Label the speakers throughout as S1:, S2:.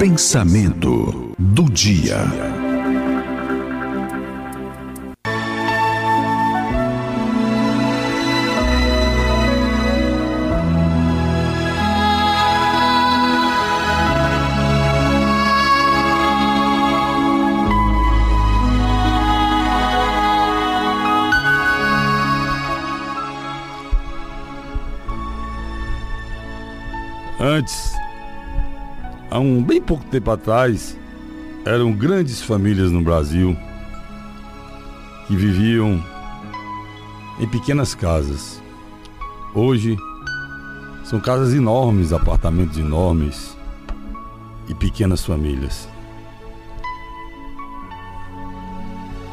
S1: Pensamento do dia.
S2: Antes, há um bem pouco tempo atrás, eram grandes famílias no Brasil que viviam em pequenas casas. Hoje são casas enormes, apartamentos enormes e pequenas famílias.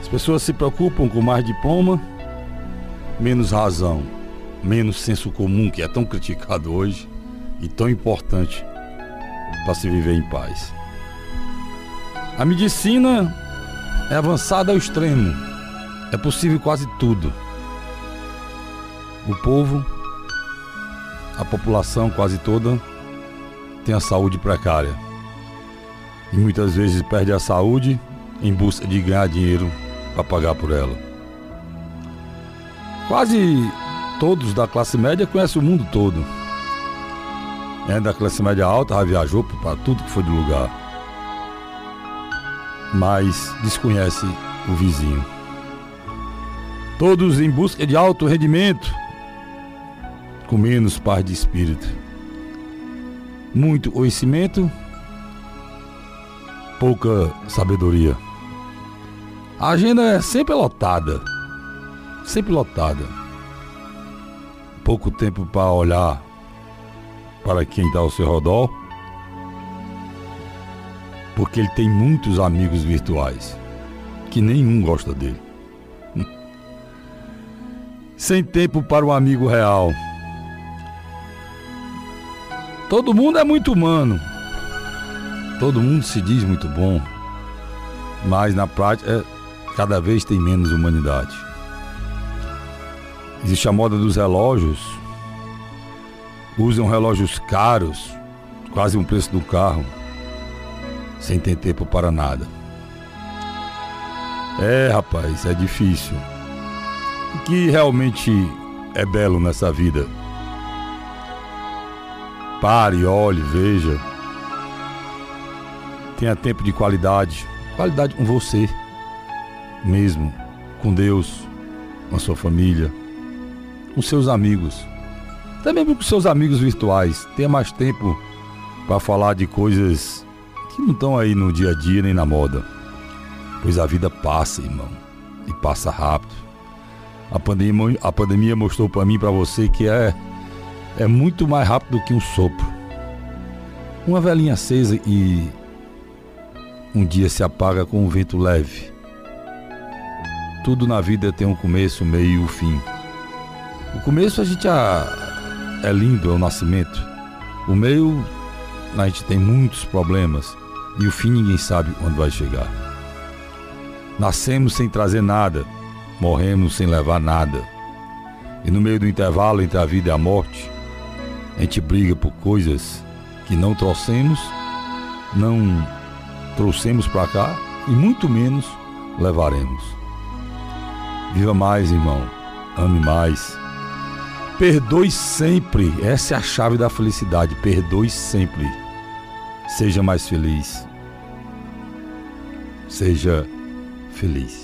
S2: As pessoas se preocupam com mais diploma, menos razão, menos senso comum que é tão criticado hoje e tão importante para se viver em paz. A medicina é avançada ao extremo. É possível quase tudo. O povo, a população quase toda, tem a saúde precária. E muitas vezes perde a saúde em busca de ganhar dinheiro para pagar por ela. Quase todos da classe média conhecem o mundo todo é, da classe média alta, já viajou para tudo que foi do lugar. Mas desconhece o vizinho. Todos em busca de alto rendimento, com menos paz de espírito. Muito conhecimento, pouca sabedoria. A agenda é sempre lotada, sempre lotada. Pouco tempo para olhar para quem está ao seu rodó, porque ele tem muitos amigos virtuais que nenhum gosta dele. Sem tempo para o amigo real. Todo mundo é muito humano. Todo mundo se diz muito bom. Mas na prática, é, cada vez tem menos humanidade. Existe a moda dos relógios, usam relógios caros, quase um preço do carro, sem ter tempo para nada. É, rapaz, é difícil. O que realmente é belo nessa vida? Pare, olhe, veja. Tenha tempo de qualidade. Qualidade com você mesmo, com Deus, com a sua família, com seus amigos. Também com seus amigos virtuais. Tenha mais tempo para falar de coisas que não estão aí no dia a dia nem na moda. Pois a vida passa, irmão, e passa rápido. A pandemia, a pandemia mostrou para mim e para você que é é muito mais rápido que um sopro. Uma velhinha acesa e um dia se apaga com um vento leve. Tudo na vida tem um começo, meio e um fim. O começo a gente já é lindo, é o nascimento. O meio, a gente tem muitos problemas. E o fim ninguém sabe quando vai chegar. Nascemos sem trazer nada, morremos sem levar nada. E no meio do intervalo entre a vida e a morte, a gente briga por coisas que não trouxemos, não trouxemos para cá e muito menos levaremos. Viva mais, irmão. Ame mais Perdoe sempre. Essa é a chave da felicidade. Perdoe sempre. Seja mais feliz. Seja feliz.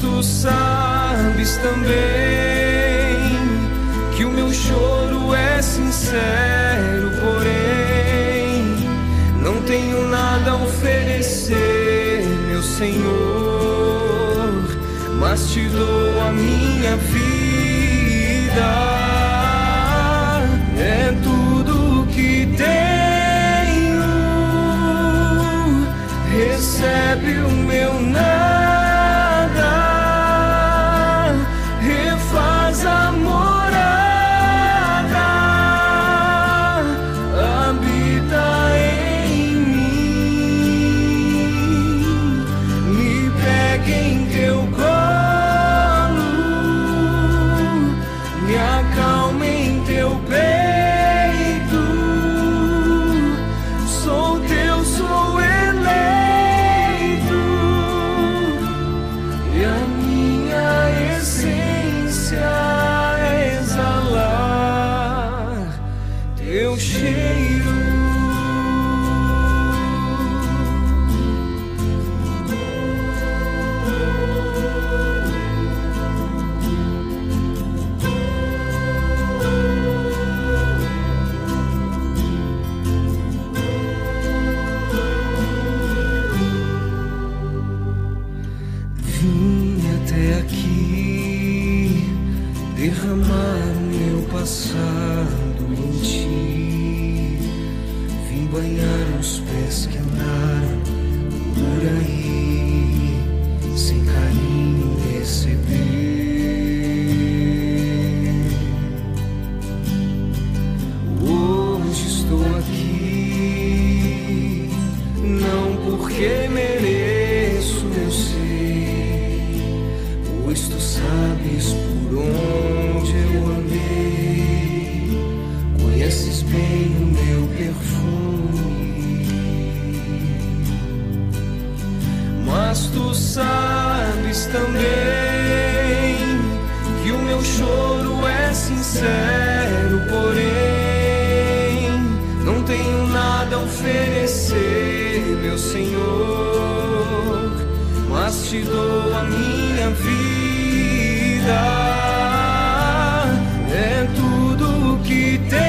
S2: tu sabes também que o meu choro é sincero, porém não tenho nada a oferecer, meu Senhor, mas te dou a minha vida. É tudo que tenho, recebe o meu nada. também que o meu choro é sincero, porém não tenho nada a oferecer, meu Senhor, mas te dou a minha vida. É tudo o que tenho.